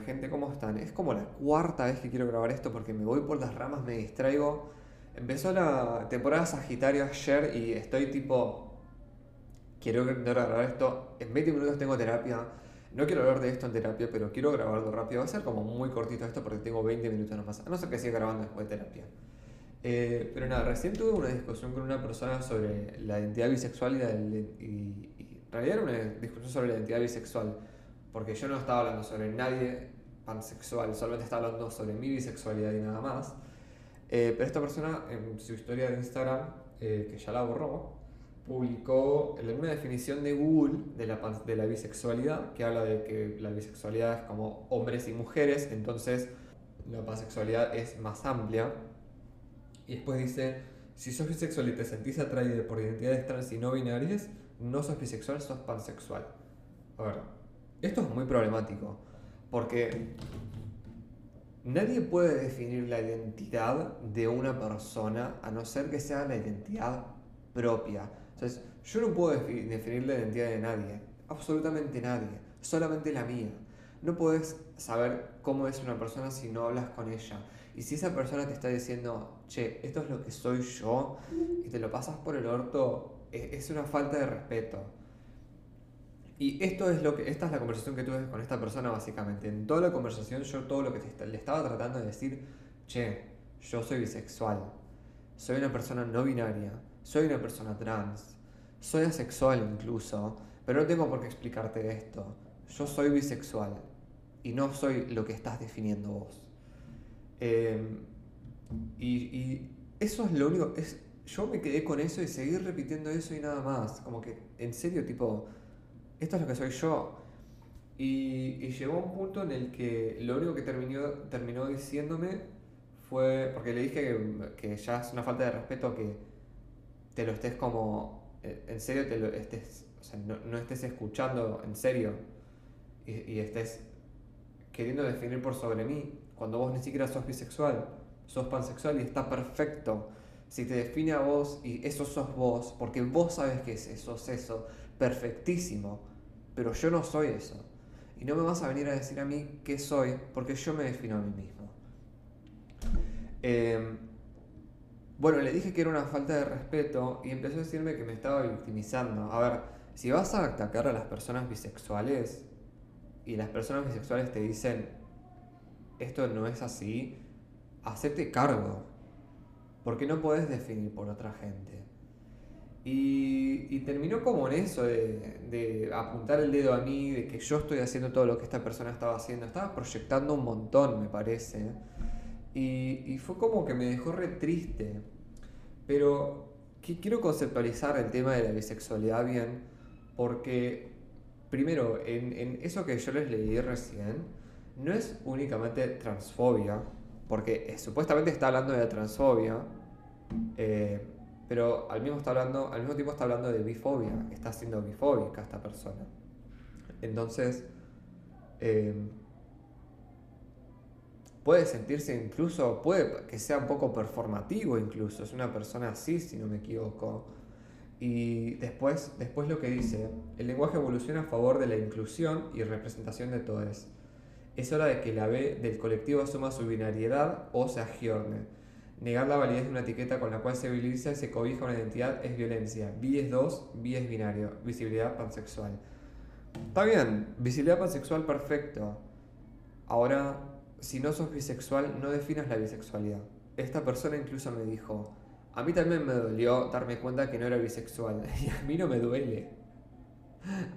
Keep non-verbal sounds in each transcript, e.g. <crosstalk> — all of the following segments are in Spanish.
gente, ¿cómo están? Es como la cuarta vez que quiero grabar esto porque me voy por las ramas, me distraigo. Empezó la temporada Sagitario ayer y estoy tipo... Quiero grabar esto. En 20 minutos tengo terapia. No quiero hablar de esto en terapia, pero quiero grabarlo rápido. Va a ser como muy cortito esto porque tengo 20 minutos nomás. A no ser que siga grabando después de terapia. Eh, pero nada, recién tuve una discusión con una persona sobre la identidad bisexual y, y, y en realidad era una discusión sobre la identidad bisexual porque yo no estaba hablando sobre nadie pansexual, solamente estaba hablando sobre mi bisexualidad y nada más. Eh, pero esta persona en su historia de Instagram, eh, que ya la borró, publicó una definición de Google de la, de la bisexualidad, que habla de que la bisexualidad es como hombres y mujeres, entonces la pansexualidad es más amplia. Y después dice, si sos bisexual y te sentís atraído por identidades trans y no binarias, no sos bisexual, sos pansexual. A ver, esto es muy problemático, porque nadie puede definir la identidad de una persona a no ser que sea la identidad propia. Entonces, yo no puedo definir la identidad de nadie, absolutamente nadie, solamente la mía. No puedes saber cómo es una persona si no hablas con ella. Y si esa persona te está diciendo, che, esto es lo que soy yo, y te lo pasas por el orto, e-, es una falta de respeto. Y esto es lo que, esta es la conversación que tuve con esta persona básicamente. En toda la conversación yo todo lo que le estaba tratando de decir, che, yo soy bisexual, soy una persona no binaria, soy una persona trans, soy asexual incluso, pero no tengo por qué explicarte esto. Yo soy bisexual y no soy lo que estás definiendo vos. Em, y, eso es lo único, es, yo me quedé con eso y seguí repitiendo eso y nada más. Como que, en serio, tipo esto es lo que soy yo. Y, llegó un punto en el que lo único que terminó, terminó diciéndome fue, porque le dije que, ya es una falta de respeto que te lo estés como, eh, en serio, te estés, o sea, no, estés escuchando en serio y, y, estés queriendo definir por sobre mí, cuando vos ni siquiera sos bisexual, sos pansexual y está perfecto. Si te define a vos y eso sos vos, porque vos sabes que es eso, sos eso, perfectísimo pero yo no soy eso. Y no me vas a venir a decir a mí qué soy, porque yo me defino a mí mismo. Em, bueno, le dije que era una falta de respeto y empezó a decirme que me estaba victimizando. A ver, si vas a atacar a las personas bisexuales y las personas bisexuales te dicen esto no es así, hacete cargo. Porque no puedes definir por otra gente. Y, terminó como en eso, de, apuntar el dedo a mí, de que yo estoy haciendo todo lo que esta persona estaba haciendo. Estaba proyectando un montón, me parece. Y, fue como que me dejó re triste. Pero quiero conceptualizar el tema de la bisexualidad bien, porque primero, en, eso que yo les leí recién, no es únicamente transfobia, porque supuestamente está hablando de transfobia. Eh, pero al mismo, está hablando, al mismo tiempo está hablando de bifobia, está siendo bifóbica esta persona. Entonces, em, puede sentirse incluso, puede que sea un poco performativo incluso, es una persona así, si no me equivoco. Y después, después lo que dice, el lenguaje evoluciona a favor de la inclusión y representación de todos. Es hora de que la B del colectivo asuma su binariedad o se agiorne Negar la validez de una etiqueta con la cual se visibiliza y se cobija una identidad es violencia. Bi es 2, bi es binario. Visibilidad pansexual. Está bien, visibilidad pansexual perfecto. Ahora, si no sos bisexual, no definas la bisexualidad. Esta persona incluso me dijo, a mí también me dolió darme cuenta que no era bisexual. <laughs> Y a mí no me duele.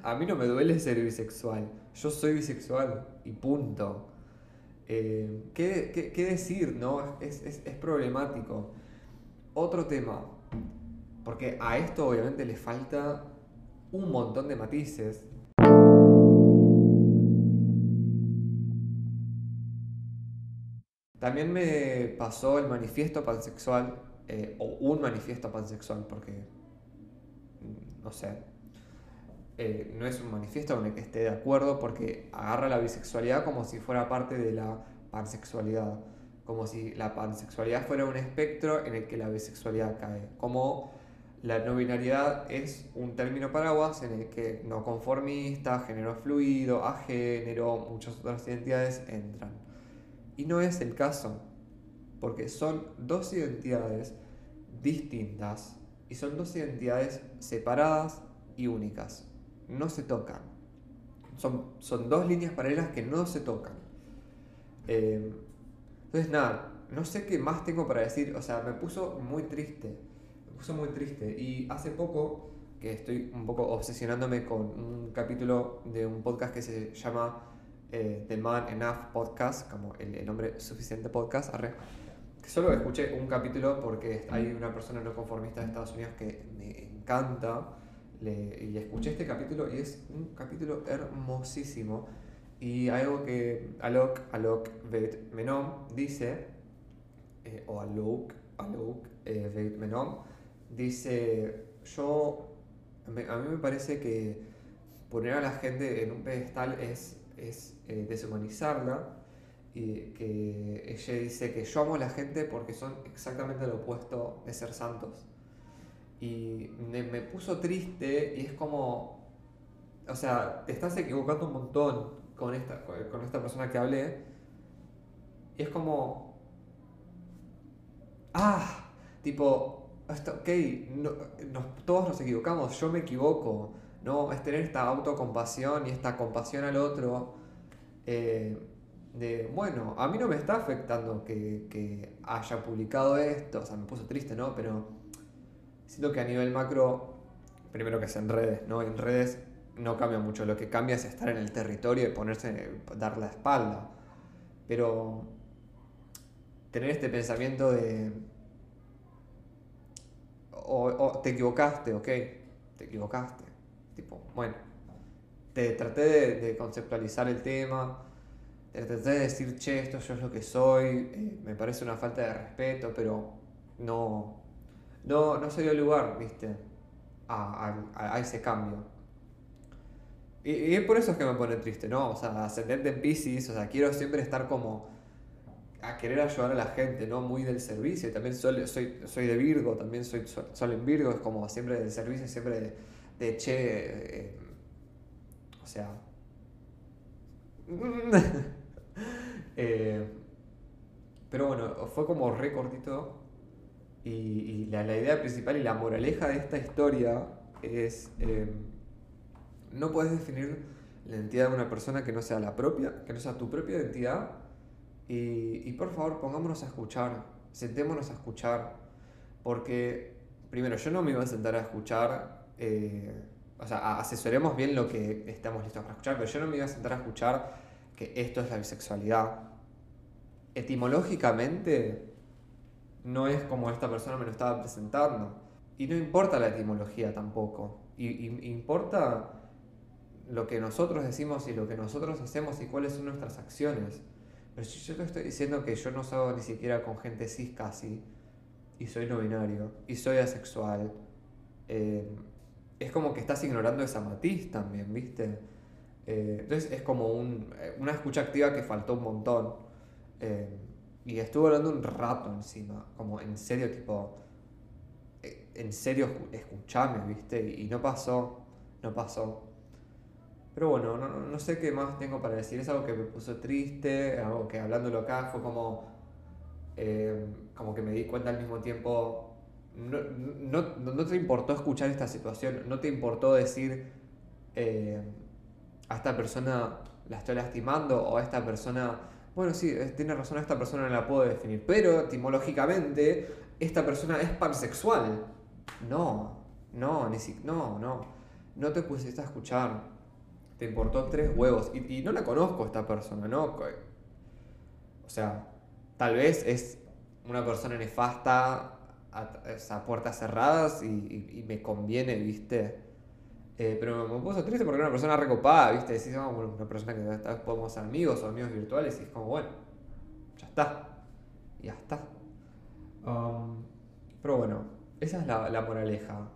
A mí no me duele ser bisexual. Yo soy bisexual y punto. Eh, ¿qué, decir? ¿no? Es, problemático. Otro tema, porque a esto obviamente le falta un montón de matices. También me pasó el manifiesto pansexual, eh, o un manifiesto pansexual, porque, mm, no sé, eh, no es un manifiesto con el que esté de acuerdo porque agarra la bisexualidad como si fuera parte de la pansexualidad, como si la pansexualidad fuera un espectro en el que la bisexualidad cae, como la no binariedad es un término paraguas en el que no conformista, género fluido, agénero, muchas otras identidades entran. Y no es el caso, porque son dos identidades distintas y son dos identidades separadas y únicas. No se tocan. Son, son dos líneas paralelas que no se tocan. Eh, entonces, nada, no sé qué más tengo para decir. O sea, me puso muy triste puso muy triste. Y hace poco, que estoy un poco obsesionándome con un capítulo de un podcast que se llama eh, The Man Enough Podcast, como el, el nombre suficiente podcast, arre, solo escuché un capítulo porque hay una persona no conformista de Estados Unidos que me encanta. Y escuché este capítulo y es un capítulo hermosísimo. Y algo que Alok, Alok Veit Menom dice, eh, o Alok, Alok eh, Veit Menom, dice, yo, a mí me parece que poner a la gente en un pedestal es, es eh, deshumanizarla y que ella dice que yo amo a la gente porque son exactamente lo opuesto de ser santos. Y me, puso triste y es como, o sea, te estás equivocando un montón con esta, con esta persona que hablé. Y es como, ah, tipo, ok, todos nos equivocamos, yo me equivoco, ¿no? Es tener esta autocompasión y esta compasión al otro. Eh, de, bueno, a mí no me está afectando que, haya publicado esto, o sea, me puso triste, ¿no? Pero siento que a nivel macro, primero que es en redes, ¿no? En redes no cambia mucho, lo que cambia es estar en el territorio y ponerse, dar la espalda. Pero tener este pensamiento de o, te equivocaste, ok, te equivocaste. Tipo, bueno, te traté de, conceptualizar el tema, te traté de decir, che, esto yo es lo que soy, eh, me parece una falta de respeto, pero no, no, no se dio lugar, viste, a, ese cambio. Y, y, por eso es que me pone triste, ¿no? O sea, ascendente en Pisces, o sea, quiero siempre estar como a querer ayudar a la gente, ¿no? Muy del servicio. También soy, soy, soy de Virgo, también soy sol en Virgo, es como siempre del servicio, siempre de, che. Eh, o sea. <laughs> Eh, pero bueno, fue como re cortito. Y, la, idea principal y la moraleja de esta historia es. Eh, no puedes definir la identidad de una persona que no sea la propia, que no sea tu propia identidad y, por favor, pongámonos a escuchar, sentémonos a escuchar, porque primero yo no me iba a sentar a escuchar, eh, o sea, asesoremos bien lo que estamos listos para escuchar, pero yo no me iba a sentar a escuchar que esto es la bisexualidad. Etimológicamente no es como esta persona me lo estaba presentando. Y no importa la etimología tampoco. Y, importa lo que nosotros decimos y lo que nosotros hacemos y cuáles son nuestras acciones. Pero si yo te estoy diciendo que yo no salgo ni siquiera con gente cis casi, y soy no binario, y soy asexual, eh, es como que estás ignorando esa matiz también, ¿viste? Eh, entonces es como eh, una escucha activa que faltó un montón. Y estuve hablando un rato encima, como en serio, tipo, en serio, escuchame, ¿viste? y no pasó, no pasó. Pero bueno, no, sé qué más tengo para decir. Es algo que me puso triste, algo que hablándolo acá fue como, eh, como que me di cuenta al mismo tiempo. No, te importó escuchar esta situación, no te importó decir eh, a esta persona la estoy lastimando o a esta persona, bueno, sí, tiene razón, a esta persona no la puedo definir, pero etimológicamente esta persona es pansexual. No, no, ni si, no, no, no te pusiste a escuchar te importó tres huevos. Y, no la conozco esta persona, ¿no? O sea, tal vez es una persona nefasta a, puertas cerradas y, me conviene, ¿viste? Eh, pero me puso triste porque era una persona recopada, ¿viste? Decís, oh, una persona que tal vez podemos ser amigos o amigos virtuales y es como, bueno, ya está. Ya está. Um, pero bueno, esa es la, moraleja.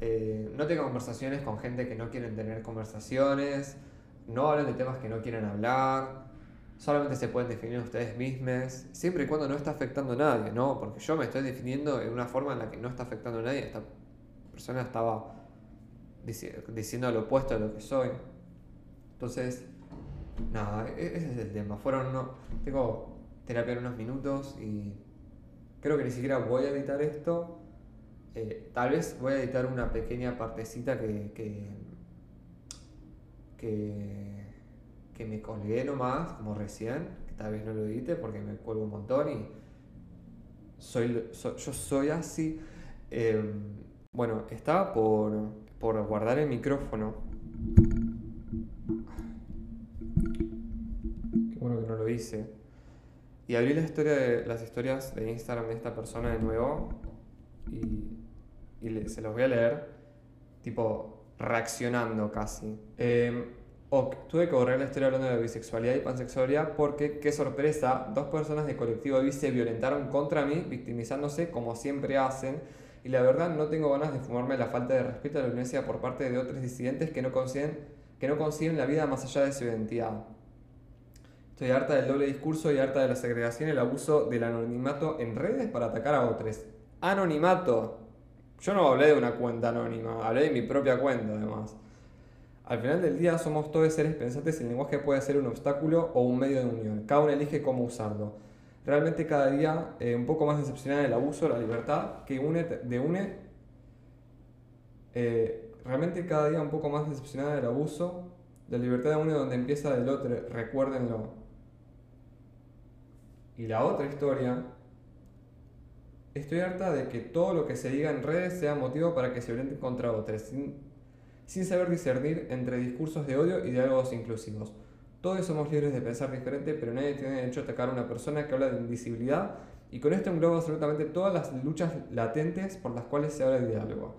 Eh, no tengan conversaciones con gente que no quieren tener conversaciones, no hablen de temas que no quieren hablar, solamente se pueden definir ustedes mismos, siempre y cuando no está afectando a nadie, ¿no? Porque yo me estoy definiendo en una forma en la que no está afectando a nadie, está persona estaba diciendo lo opuesto a lo que soy. Entonces, nada, e-, ese es el tema. Fueron, no, tengo terapia en unos minutos y creo que ni siquiera voy a editar esto. Eh, tal vez voy a editar una pequeña partecita que, que, que, me colgué nomás, como recién, que tal vez no lo edite porque me cuelgo un montón y soy, yo soy así. Em, bueno, estaba por, por guardar el micrófono. Qué bueno que no lo hice. Y abrí la historia de, las historias de Instagram de esta persona de nuevo y, y se los voy a leer, tipo reaccionando casi. Eh, tuve que borrar la historia hablando de bisexualidad y pansexualidad porque, qué sorpresa, dos personas de colectivo bi se violentaron contra mí, victimizándose como siempre hacen. Y la verdad no tengo ganas de fumarme la falta de respeto a la violencia por parte de otros disidentes que no consiguen, que no consiguen la vida más allá de su identidad. Estoy harta del doble discurso y harta de la segregación y el abuso del anonimato en redes para atacar a otros. Anonimato. Yo no hablé de una cuenta anónima, hablé de mi propia cuenta además. Al final del día somos todos seres pensantes y el lenguaje puede ser un obstáculo o un medio de unión. Cada uno elige cómo usarlo. Realmente cada día eh, un poco más decepcionada del abuso, la libertad que une, de une. Eh, realmente cada día un poco más decepcionada del abuso, de la libertad de uno donde empieza del otro, recuérdenlo. Y la otra historia, estoy harta de que todo lo que se diga en redes sea motivo para que se violenten contra otros sin saber discernir entre discursos de odio y diálogos inclusivos. Todos somos libres de pensar diferente, pero nadie tiene derecho a atacar a una persona que habla de invisibilidad y con esto engloba absolutamente todas las luchas latentes por las cuales se habla de diálogo.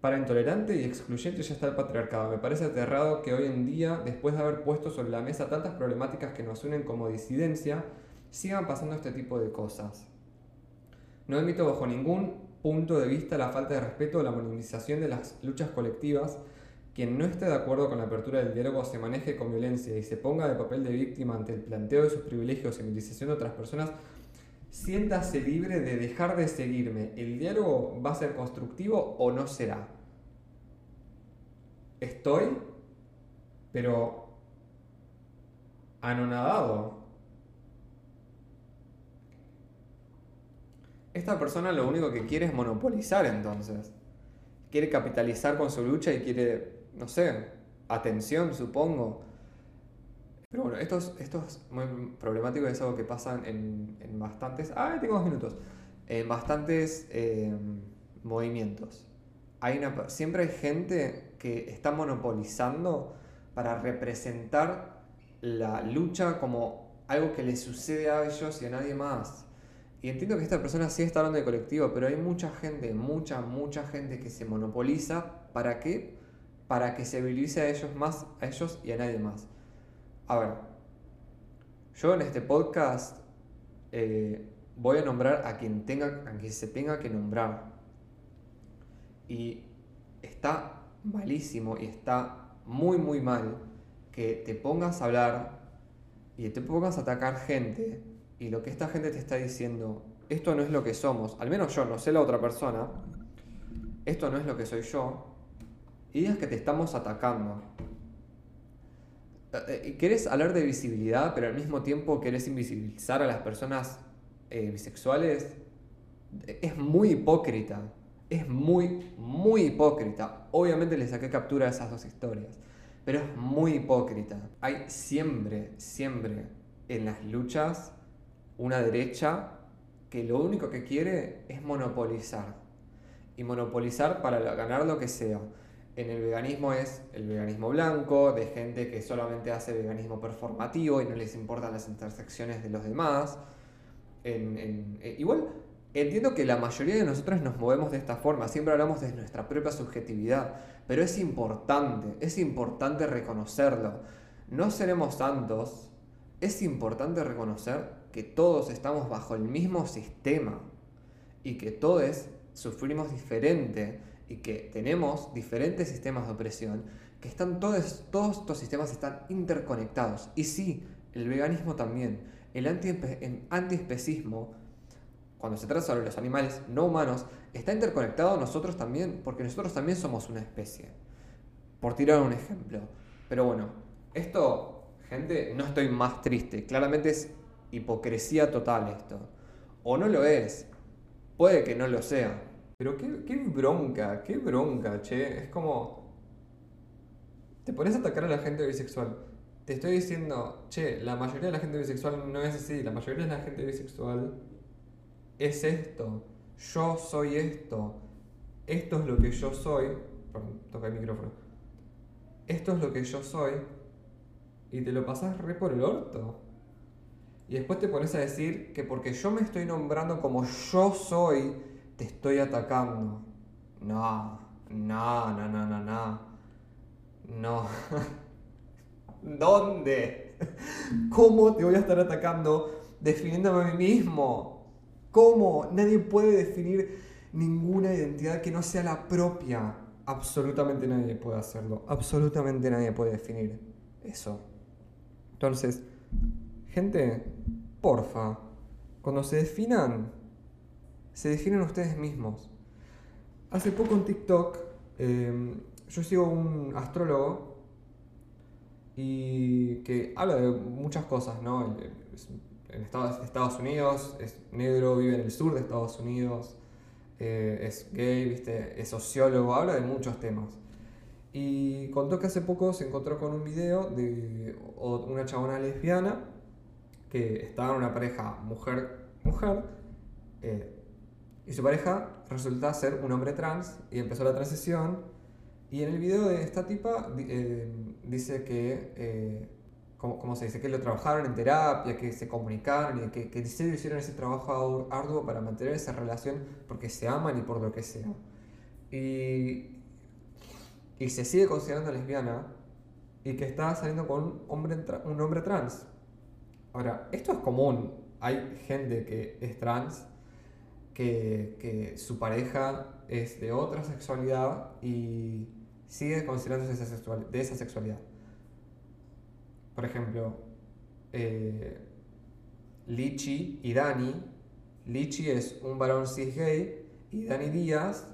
Para intolerante y excluyente ya está el patriarcado. Me parece aterrado que hoy en día, después de haber puesto sobre la mesa tantas problemáticas que nos unen como disidencia, sigan pasando este tipo de cosas. No admito bajo ningún punto de vista la falta de respeto o la minimización de las luchas colectivas, quien no esté de acuerdo con la apertura del diálogo se maneje con violencia y se ponga de papel de víctima ante el planteo de sus privilegios y minimización de otras personas, siéntase libre de dejar de seguirme. ¿El diálogo va a ser constructivo o no será? Estoy, pero anonadado Esta persona lo único que quiere es monopolizar entonces. Quiere capitalizar con su lucha y quiere, no sé, atención, supongo. Pero bueno, esto es, muy problemático y es algo que pasa en, en bastantes... Ah, tengo dos minutos. En bastantes em, movimientos. Hay siempre hay gente que está monopolizando para representar la lucha como algo que le sucede a ellos y a nadie más. Y entiendo que esta persona sí está hablando de colectivo, pero hay mucha gente, mucha, mucha gente que se monopoliza. ¿Para qué? Para que se visibilice a ellos más, a ellos y a nadie más. A ver, yo en este podcast eh, voy a nombrar a quien, tenga, a quien se tenga que nombrar. Y está malísimo y está muy, muy mal que te pongas a hablar y te pongas a atacar gente y lo que esta gente te está diciendo, esto no es lo que somos, al menos yo, no sé la otra persona, esto no es lo que soy yo, y es que te estamos atacando. Eh, eh, querés hablar de visibilidad, pero al mismo tiempo querés invisibilizar a las personas eh, bisexuales. Es muy hipócrita. Es muy, muy hipócrita. Obviamente le saqué captura de esas dos historias. Pero es muy hipócrita. Hay siempre, siempre en las luchas una derecha que lo único que quiere es monopolizar. Y monopolizar para ganar lo que sea. En el veganismo es el veganismo blanco, de gente que solamente hace veganismo performativo y no les importan las intersecciones de los demás. Eh, igual, entiendo que la mayoría de nosotros nos movemos de esta forma, siempre hablamos de nuestra propia subjetividad, pero es importante, es importante reconocerlo. No seremos tantos, es importante reconocer que todos estamos bajo el mismo sistema y que todos sufrimos diferente y que tenemos diferentes sistemas de opresión, que están todos, todos estos sistemas están interconectados. Y sí, el veganismo también, el antiespecismo cuando se trata sobre los animales no humanos, está interconectado a nosotros también, porque nosotros también somos una especie. Por tirar un ejemplo. Pero bueno, esto, gente, no estoy más triste. Claramente es hipocresía total esto. O no lo es. Puede que no lo sea. Pero qué, qué bronca, qué bronca, che. Es como... Te pones a atacar a la gente bisexual. Te estoy diciendo, che, la mayoría de la gente bisexual no es así. La mayoría de la gente bisexual es esto. Yo soy esto. Esto es lo que yo soy. Perdón, toca el micrófono. Esto es lo que yo soy. Y te lo pasas re por el orto. Y después te pones a decir que porque yo me estoy nombrando como yo soy, te estoy atacando. No, no, no, no, no, no. No. <laughs> ¿Dónde? ¿Cómo te voy a estar atacando definiéndome a mí mismo? ¿Cómo? Nadie puede definir ninguna identidad que no sea la propia. Absolutamente nadie puede hacerlo. Absolutamente nadie puede definir eso. Entonces, Gente, porfa, cuando se definan, se definen ustedes mismos. Hace poco en TikTok, em, yo sigo un astrólogo y que habla de muchas cosas, ¿no? en Estados, Unidos, es negro, vive en el sur de Estados Unidos, eh, es gay, ¿viste? es sociólogo, habla de muchos temas. Y contó que hace poco se encontró con un video de una chabona lesbiana que estaba en una pareja mujer-mujer y su pareja resulta ser un hombre trans y empezó la transición. Y en el video de esta tipa eh, dice que, eh, ¿cómo, se dice? Que lo trabajaron en terapia, que se comunicaron y que, que hicieron ese trabajo arduo para mantener esa relación porque se aman y por lo que sea. Y, y se sigue considerando lesbiana y que está saliendo con un hombre, un hombre trans. Ahora, esto es común. Hay gente que es trans, que, su pareja es de otra sexualidad y sigue considerándose de esa sexualidad. Por ejemplo, eh, Lichi y Dani. Lichi es un varón cis gay y Dani Díaz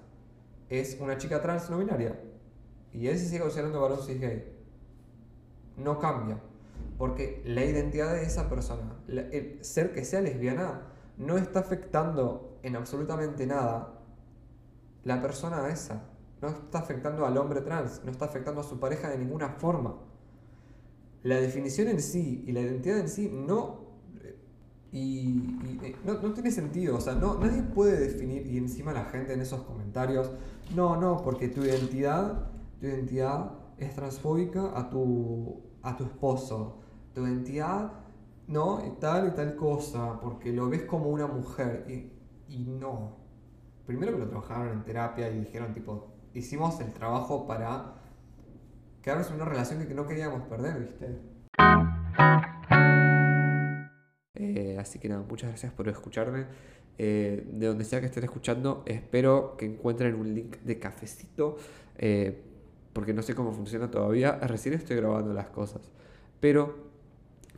es una chica trans no binaria. Y él se sigue considerando varón cis gay. No cambia. Porque la identidad de esa persona, el ser que sea lesbiana, no está afectando en absolutamente nada la persona esa. No está afectando al hombre trans, no está afectando a su pareja de ninguna forma. La definición en sí y la identidad en sí no y, eh, no, no, tiene sentido, o sea, no, nadie puede definir, y encima la gente en esos comentarios, no, no, porque tu identidad, tu identidad es transfóbica a tu, a tu esposo, tu identidad, ¿no? Y tal y tal cosa, porque lo ves como una mujer y, y no. Primero que lo trabajaron en terapia y dijeron tipo, hicimos el trabajo para quedarnos en una relación que no queríamos perder, ¿viste? Eh, así que nada, muchas gracias por escucharme. Eh, de donde sea que estén escuchando, espero que encuentren un link de cafecito, eh, porque no sé cómo funciona todavía. <laughs> Recién estoy grabando las cosas, pero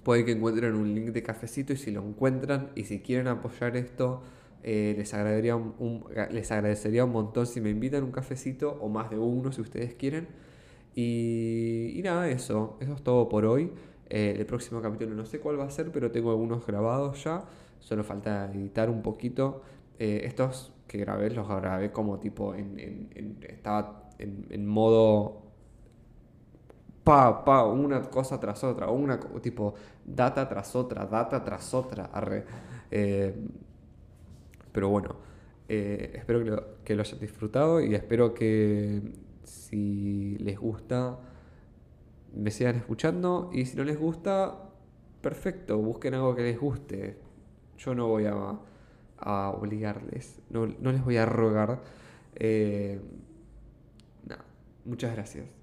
puede que encuentren un link de cafecito y si lo encuentran y si quieren apoyar esto, eh, les, agradecería un, les agradecería un montón si me invitan un cafecito o más de uno si ustedes quieren. Y, nada, eso, eso es todo por hoy. Eh, el próximo capítulo no sé cuál va a ser, pero tengo algunos grabados ya. Solo falta editar un poquito. Eh, estos que grabé los grabé como tipo en, estaba en modo pa, pa, una cosa tras otra, una tipo data tras otra, data tras otra, arre. Eh, pero bueno, eh, espero que lo, que lo hayan disfrutado y espero que si les gusta me sigan escuchando y si no les gusta, perfecto, busquen algo que les guste. Yo no voy a, a obligarles, no, no, les voy a rogar. Eh, muchas gracias.